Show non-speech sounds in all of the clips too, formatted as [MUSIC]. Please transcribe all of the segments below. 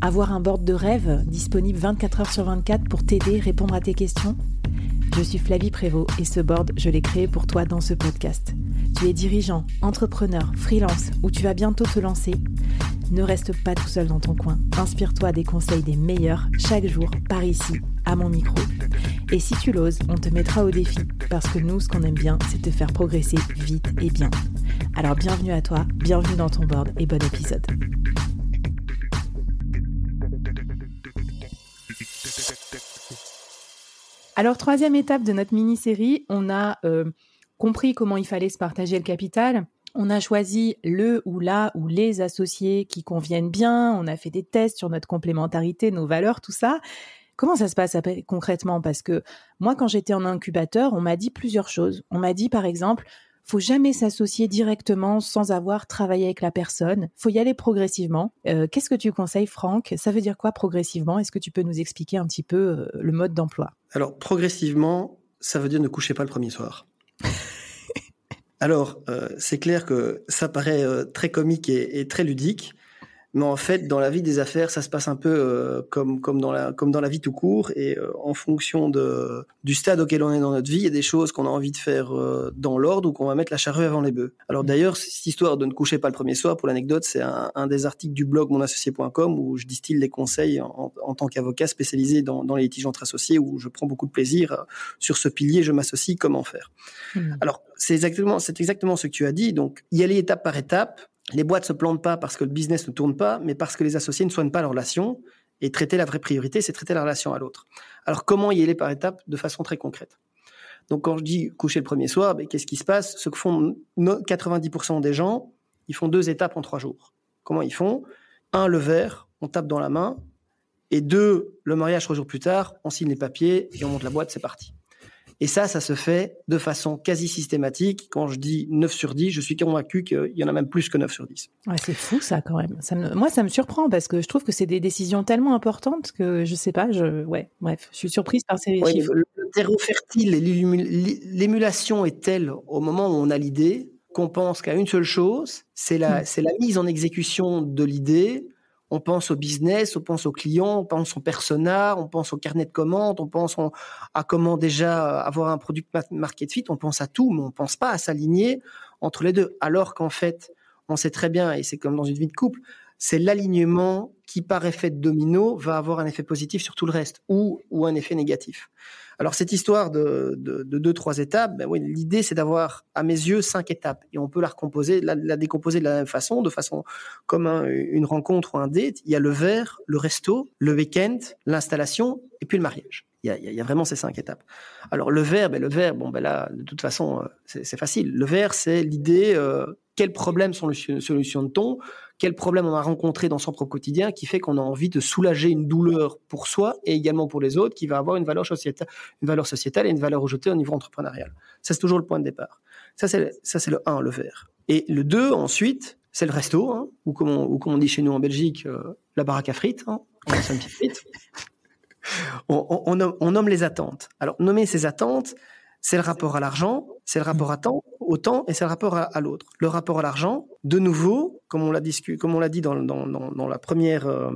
Avoir un board de rêve disponible 24 heures sur 24 pour t'aider, répondre à tes questions? Je suis Flavie Prévost et ce board, je l'ai créé pour toi dans ce podcast. Tu es dirigeant, entrepreneur, freelance ou tu vas bientôt te lancer? Ne reste pas tout seul dans ton coin. Inspire-toi des conseils des meilleurs chaque jour par ici, à mon micro. Et si tu l'oses, on te mettra au défi parce que nous, ce qu'on aime bien, c'est te faire progresser vite et bien. Alors bienvenue à toi, bienvenue dans ton board et bon épisode. Alors, troisième étape de notre mini-série, on a euh, compris comment il fallait se partager le capital. On a choisi le ou la ou les associés qui conviennent bien. On a fait des tests sur notre complémentarité, nos valeurs, tout ça. Comment ça se passe concrètement? Parce que moi, quand j'étais en incubateur, on m'a dit plusieurs choses. On m'a dit, par exemple, faut jamais s'associer directement sans avoir travaillé avec la personne. Faut y aller progressivement. Euh, qu'est-ce que tu conseilles, Franck? Ça veut dire quoi progressivement? Est-ce que tu peux nous expliquer un petit peu euh, le mode d'emploi? Alors progressivement, ça veut dire ne couchez pas le premier soir. [LAUGHS] Alors, euh, c'est clair que ça paraît très comique et, très ludique, mais en fait, dans la vie des affaires, ça se passe un peu euh, comme, comme, dans la, comme dans la vie tout court. Et euh, en fonction de, du stade auquel on est dans notre vie, il y a des choses qu'on a envie de faire euh, dans l'ordre ou qu'on va mettre la charrue avant les bœufs. Alors d'ailleurs, cette histoire de ne coucher pas le premier soir, pour l'anecdote, c'est un, un, des articles du blog monassocié.com où je distille les conseils en, en tant qu'avocat spécialisé dans, dans, les litiges entre associés, où je prends beaucoup de plaisir sur ce pilier, je m'associe, comment faire. Mmh. Alors, c'est exactement, c'est exactement ce que tu as dit. Donc, y aller étape par étape les boîtes se plantent pas parce que le business ne tourne pas, mais parce que les associés ne soignent pas leur relation. Et traiter la vraie priorité, c'est traiter la relation à l'autre. Alors comment y aller par étapes de façon très concrète? Donc quand je dis coucher le premier soir, ben, qu'est-ce qui se passe? Ce que font 90% des gens, ils font deux étapes en trois jours. Comment ils font? Un, le verre, on tape dans la main. Et deux, le mariage trois jours plus tard, on signe les papiers et on monte la boîte, c'est parti. Et ça, ça se fait de façon quasi systématique. Quand je dis 9 sur 10, je suis convaincu qu'il y en a même plus que 9 sur 10. Ouais, c'est fou ça quand même. Ça Moi, ça me surprend parce que je trouve que c'est des décisions tellement importantes que je sais pas, je... ouais, bref, je suis surprise par ces chiffres. Le terreau fertile, l'émulation est telle au moment où on a l'idée qu'on pense qu'à une seule chose, c'est la, mmh. la mise en exécution de l'idée on pense au business, on pense aux clients, on pense au persona, on pense au carnet de commandes, on pense à comment déjà avoir un produit market fit, on pense à tout, mais on pense pas à s'aligner entre les deux. Alors qu'en fait, on sait très bien, et c'est comme dans une vie de couple, c'est l'alignement qui, par effet de domino, va avoir un effet positif sur tout le reste ou, un effet négatif. Alors cette histoire de, de, de deux trois étapes, ben l'idée c'est d'avoir à mes yeux cinq étapes et on peut la recomposer, la, décomposer de la même façon, de façon comme une rencontre ou un date. Il y a le verre, le resto, le week-end, l'installation et puis le mariage. Il y, a, vraiment ces cinq étapes. Alors le verbe, le verbe, bon ben là, de toute façon, euh, c'est facile. Le verbe, c'est l'idée euh, quels problèmes sont les solutions de quels problèmes on a rencontré dans son propre quotidien qui fait qu'on a envie de soulager une douleur pour soi et également pour les autres qui va avoir une valeur sociétale, une valeur sociétale et une valeur rejetée au niveau entrepreneurial. Ça, c'est toujours le point de départ. Ça, c'est, le 1, le verre. Et le 2, ensuite, c'est le resto, hein, ou, comme on, ou comme on dit chez nous en Belgique, euh, la baraque à frites, hein, on, [LAUGHS] on, on nomme les attentes. Alors, nommer ces attentes, c'est le rapport à l'argent, c'est le rapport à temps, au temps et c'est le rapport à, l'autre. Le rapport à l'argent, de nouveau, comme on l'a comme on l'a dit dans, dans, dans, la première euh,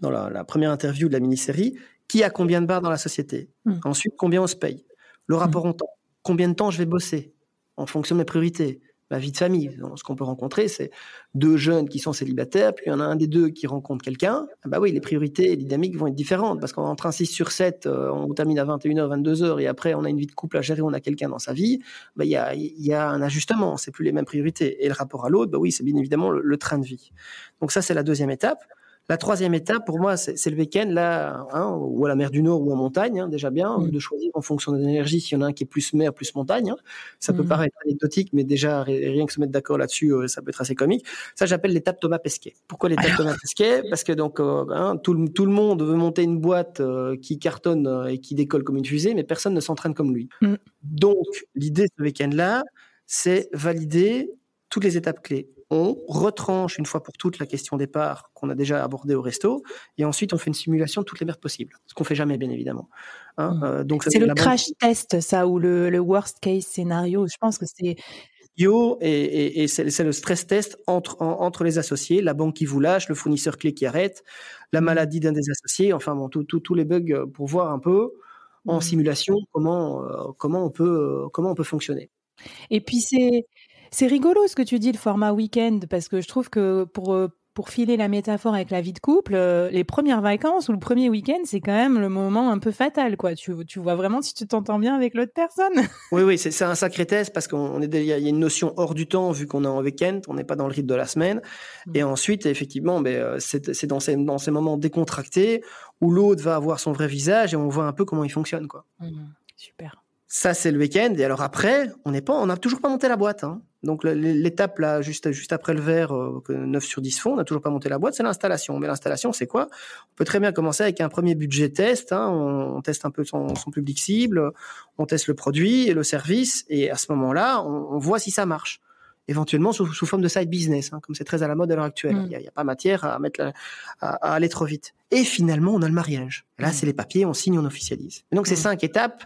dans la, première interview de la mini-série, qui a combien de barres dans la société? Hmm. Ensuite, combien on se paye? Le rapport hmm. au temps. Combien de temps je vais bosser? En fonction de mes priorités la vie de famille. ce qu'on peut rencontrer, c'est deux jeunes qui sont célibataires, puis il y en a un des deux qui rencontre quelqu'un. Ah bah oui, les priorités et les dynamiques vont être différentes parce qu'entre un 6 sur 7, euh, on termine à 21h, 22h et après on a une vie de couple à gérer, on a quelqu'un dans sa vie. Bah, il y, a, y a un ajustement, c'est plus les mêmes priorités. Et le rapport à l'autre, bah oui, c'est bien évidemment le train de vie. Donc ça, c'est la deuxième étape. La troisième étape, pour moi, c'est le week-end, là, hein, ou à la mer du Nord ou en montagne, hein, déjà bien, de choisir en fonction de l'énergie, s'il y en a un qui est plus mer, plus montagne. Hein. Ça peut mm. paraître anecdotique, mais déjà, rien que se mettre d'accord là-dessus, euh, ça peut être assez comique. Ça, j'appelle l'étape Thomas Pesquet. Pourquoi l'étape Thomas Pesquet? Parce que donc, euh, tout, le, tout, le monde veut monter une boîte euh, qui cartonne et qui décolle comme une fusée, mais personne ne s'entraîne comme lui. Mm. Donc, l'idée de ce week-end-là, c'est valider toutes les étapes clés on retranche une fois pour toutes la question départ qu'on a déjà abordée au resto, et ensuite on fait une simulation de toutes les merdes possibles, ce qu'on fait jamais bien évidemment. Hein. Mmh. Euh, donc c'est le crash test ça ou le, worst case scénario. Je pense que c'est et, et, c'est le stress test entre, entre les associés, la banque qui vous lâche, le fournisseur clé qui arrête, la mmh. maladie d'un des associés, enfin bon, tous les bugs pour voir un peu en mmh. simulation comment, euh, comment, on peut, comment on peut fonctionner. Et puis c'est c'est rigolo ce que tu dis, le format week-end, parce que je trouve que pour, euh, pour filer la métaphore avec la vie de couple, euh, les premières vacances ou le premier week-end, c'est quand même le moment un peu fatal, quoi. Tu, tu vois vraiment si tu t'entends bien avec l'autre personne. [LAUGHS] Oui, oui, c'est un sacré test parce qu'on est, il y a une notion hors du temps vu qu'on est en week-end, on n'est pas dans le rythme de la semaine. Mmh. Et ensuite, effectivement, ben, euh, c'est dans ces, dans ces moments décontractés où l'autre va avoir son vrai visage et on voit un peu comment il fonctionne, quoi. Mmh. Super. Ça, c'est le week-end. Et alors après, on n'est pas, on n'a toujours pas monté la boîte. Hein. Donc l'étape là, juste, juste après le verre, euh, que 9 sur 10 font, on n'a toujours pas monté la boîte, c'est l'installation. Mais l'installation, c'est quoi? On peut très bien commencer avec un premier budget test. Hein. on, teste un peu son, son, public cible, on teste le produit et le service, et à ce moment-là, on, on voit si ça marche. Éventuellement sous, sous forme de side business, hein, comme c'est très à la mode à l'heure actuelle. Mm. Il n'y a, a, pas matière à mettre à, à, aller trop vite. Et finalement, on a le mariage. Là, mm. c'est les papiers, on signe, on officialise. Et donc, ces mm. cinq étapes,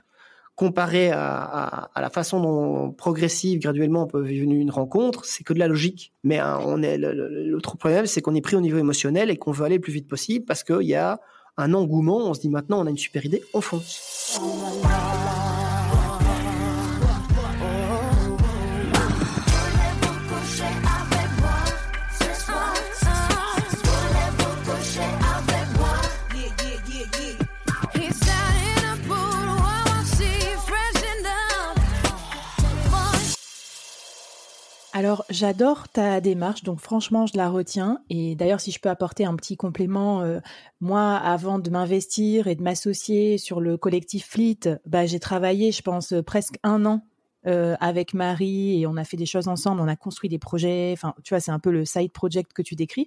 comparé à, la façon dont progressive, graduellement, on peut vivre une rencontre, c'est que de la logique. Mais hein, on est l'autre problème, c'est qu'on est pris au niveau émotionnel et qu'on veut aller le plus vite possible parce qu'il y a un engouement. On se dit maintenant, on a une super idée, on fonce. Alors, j'adore ta démarche, donc franchement, je la retiens. Et d'ailleurs, si je peux apporter un petit complément, euh, moi, avant de m'investir et de m'associer sur le collectif Fleet, bah, j'ai travaillé, je pense, presque un an euh, avec Marie et on a fait des choses ensemble, on a construit des projets. Enfin, tu vois, c'est un peu le side project que tu décris.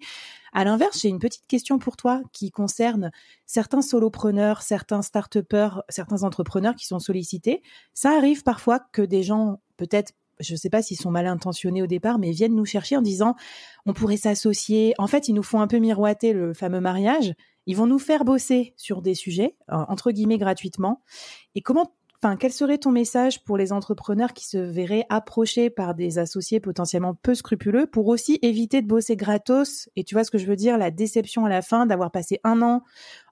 À l'inverse, j'ai une petite question pour toi qui concerne certains solopreneurs, certains start certains entrepreneurs qui sont sollicités. Ça arrive parfois que des gens peut-être je ne sais pas s'ils sont mal intentionnés au départ, mais viennent nous chercher en disant on pourrait s'associer. En fait, ils nous font un peu miroiter le fameux mariage. Ils vont nous faire bosser sur des sujets, entre guillemets, gratuitement. Et comment, enfin, quel serait ton message pour les entrepreneurs qui se verraient approchés par des associés potentiellement peu scrupuleux pour aussi éviter de bosser gratos? Et tu vois ce que je veux dire, la déception à la fin d'avoir passé un an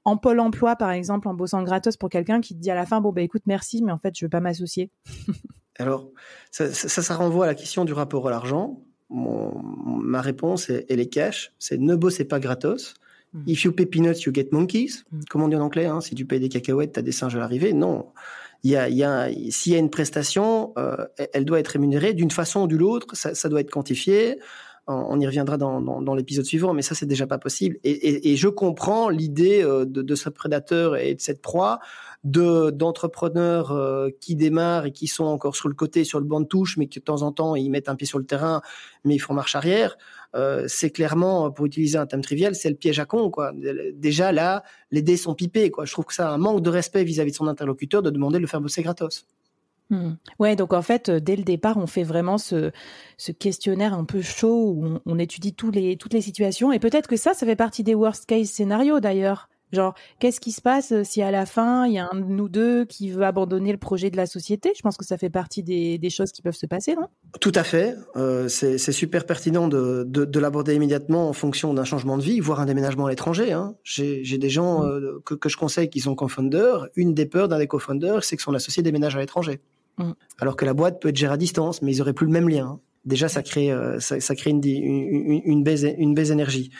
en pôle emploi, par exemple, en bossant gratos pour quelqu'un qui te dit à la fin, bon, bah écoute, merci, mais en fait, je veux pas m'associer. [LAUGHS] Alors, ça, ça, renvoie à la question du rapport à l'argent. ma réponse, est, elle est cash, c'est ne bossez pas gratos. Hmm. If you pay peanuts, you get monkeys. Hmm. Comment on dit en anglais hein, Si tu payes des cacahuètes, tu as des singes à l'arrivée. Non. Il y a, il y a, s'il y a une prestation, euh, elle doit être rémunérée d'une façon ou d'une autre. Ça, ça, doit être quantifié. On y reviendra dans, dans, dans l'épisode suivant, mais ça, c'est déjà pas possible. Et, et, et je comprends l'idée euh, de, de, ce prédateur et de cette proie de d'entrepreneurs euh, qui démarrent et qui sont encore sur le côté, sur le banc de touche, mais qui de temps en temps ils mettent un pied sur le terrain, mais ils font marche arrière. Euh, c'est clairement, pour utiliser un thème trivial, c'est le piège à con. Quoi. Déjà là, les dés sont pipés. Quoi. Je trouve que ça a un manque de respect vis-à-vis de son interlocuteur de demander de le faire bosser gratos. Hmm. Ouais, donc en fait, dès le départ, on fait vraiment ce, ce questionnaire un peu chaud où on, étudie les, toutes les situations. Et peut-être que ça, ça fait partie des worst case scénarios d'ailleurs. Genre, qu'est-ce qui se passe euh, si à la fin, il y a un de nous deux qui veut abandonner le projet de la société? Je pense que ça fait partie des, choses qui peuvent se passer, non? Tout à fait. Euh, c'est super pertinent de, de, l'aborder immédiatement en fonction d'un changement de vie, voire un déménagement à l'étranger. Hein. J'ai des gens mm. euh, que, que, je conseille qui sont co-founders. Une des peurs d'un des co-founders, c'est que son associé déménage à l'étranger. Mm. Alors que la boîte peut être gérée à distance, mais ils auraient plus le même lien. déjà ça crée euh, ça, crée une, une, une, baisse une baisse d'énergie.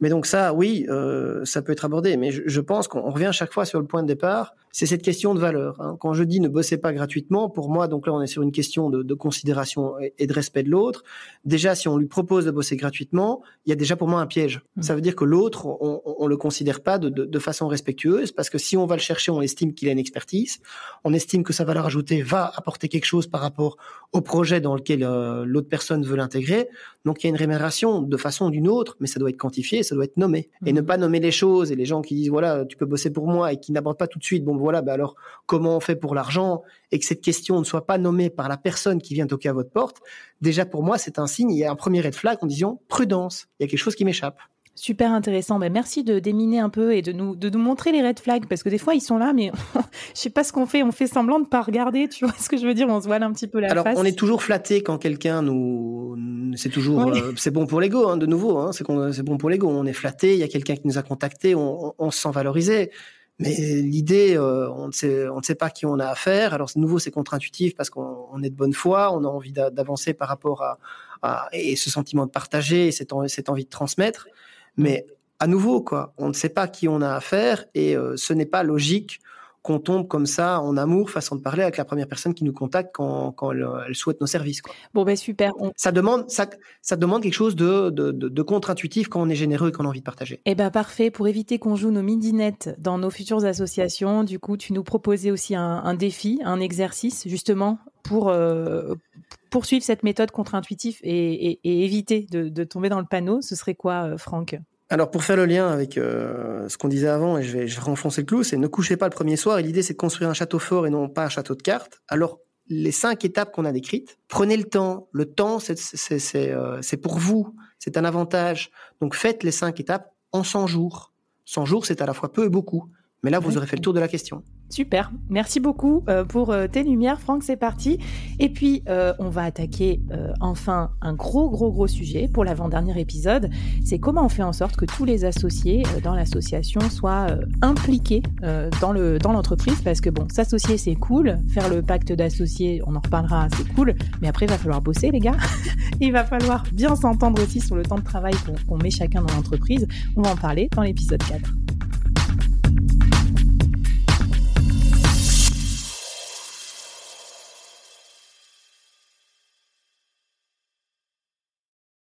Mais donc ça, oui, euh, ça peut être abordé. Mais je, je pense qu'on revient chaque fois sur le point de départ. C'est cette question de valeur. Hein. Quand je dis ne bossez pas gratuitement, pour moi, donc là on est sur une question de, de considération et, de respect de l'autre. Déjà, si on lui propose de bosser gratuitement, il y a déjà pour moi un piège. Mmh. Ça veut dire que l'autre, on, on, le considère pas de, de, de, façon respectueuse, parce que si on va le chercher, on estime qu'il a une expertise, on estime que sa valeur ajoutée va apporter quelque chose par rapport au projet dans lequel euh, l'autre personne veut l'intégrer. Donc il y a une rémunération de façon ou d'une autre, mais ça doit être quantifié, ça doit être nommé. Et ne mhm. pas nommer les choses et les gens qui disent voilà, tu peux bosser pour moi et qui n'abordent pas tout de suite, bon voilà, bah alors comment on fait pour l'argent et que cette question ne soit pas nommée par la personne qui vient toquer à votre porte, déjà pour moi c'est un signe, il y a un premier red flag en disant prudence, il y a quelque chose qui m'échappe. Super intéressant. Ben, merci de déminer un peu et de nous, de nous montrer les red flags parce que des fois ils sont là, mais [LAUGHS] je sais pas ce qu'on fait. On fait semblant de pas regarder. Tu vois ce que je veux dire? On se voile un petit peu la Alors, face. on est toujours flatté quand quelqu'un nous. C'est toujours. Euh, c'est bon pour l'ego, hein, de nouveau. Hein, c'est c'est bon pour l'ego. On est flatté. Il y a quelqu'un qui nous a contacté. On, on, se sent valorisé. Mais l'idée, euh, on ne sait, pas qui on a affaire. Alors, de nouveau, c'est contre-intuitif parce qu'on est de bonne foi. On a envie d'avancer par rapport à, et ce sentiment de partager et cette, cette envie de transmettre. Mais à nouveau, quoi, on ne sait pas qui on a affaire et euh, ce n'est pas logique qu'on tombe comme ça en amour, façon de parler, avec la première personne qui nous contacte quand, quand elle, souhaite nos services. Quoi. Bon, ben super. Ça, demande, ça, ça demande quelque chose de, de, de, contre-intuitif quand on est généreux et qu'on a envie de partager. Eh ben parfait. Pour éviter qu'on joue nos midinettes dans nos futures associations, du coup, tu nous proposais aussi un, un défi, un exercice, justement, pour euh, poursuivre cette méthode contre-intuitive et, et, et, éviter de, de tomber dans le panneau. Ce serait quoi, euh, Franck? Alors pour faire le lien avec euh, ce qu'on disait avant, et je vais, je vais renfoncer le clou, c'est ne couchez pas le premier soir. Et l'idée c'est de construire un château fort et non pas un château de cartes. Alors les cinq étapes qu'on a décrites, prenez le temps. Le temps c'est euh, pour vous, c'est un avantage. Donc faites les cinq étapes en 100 jours. 100 jours c'est à la fois peu et beaucoup. Mais là, vous aurez fait le tour de la question. Super. Merci beaucoup euh, pour euh, tes lumières, Franck. C'est parti. Et puis, euh, on va attaquer enfin un gros, gros, gros sujet pour l'avant-dernier épisode. C'est comment on fait en sorte que tous les associés dans l'association soient impliqués dans le dans l'entreprise. Parce que bon, s'associer, c'est cool. Faire le pacte d'associés, on en reparlera, c'est cool. Mais après, il va falloir bosser, les gars. [LAUGHS] il va falloir bien s'entendre aussi sur le temps de travail qu'on met chacun dans l'entreprise. On va en parler dans l'épisode 4.